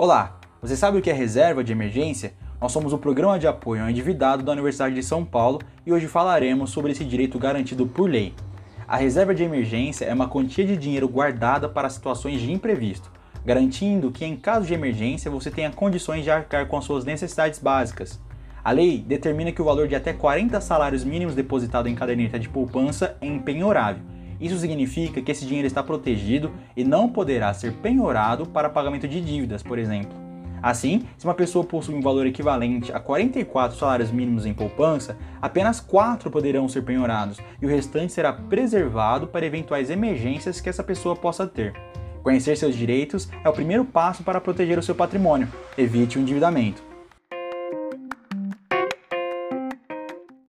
Olá, você sabe o que é reserva de emergência? Nós somos o programa de apoio ao endividado da Universidade de São Paulo e hoje falaremos sobre esse direito garantido por lei. A reserva de emergência é uma quantia de dinheiro guardada para situações de imprevisto, garantindo que em caso de emergência você tenha condições de arcar com as suas necessidades básicas. A lei determina que o valor de até 40 salários mínimos depositado em caderneta de poupança é empenhorável. Isso significa que esse dinheiro está protegido e não poderá ser penhorado para pagamento de dívidas, por exemplo. Assim, se uma pessoa possui um valor equivalente a 44 salários mínimos em poupança, apenas 4 poderão ser penhorados e o restante será preservado para eventuais emergências que essa pessoa possa ter. Conhecer seus direitos é o primeiro passo para proteger o seu patrimônio. Evite o endividamento.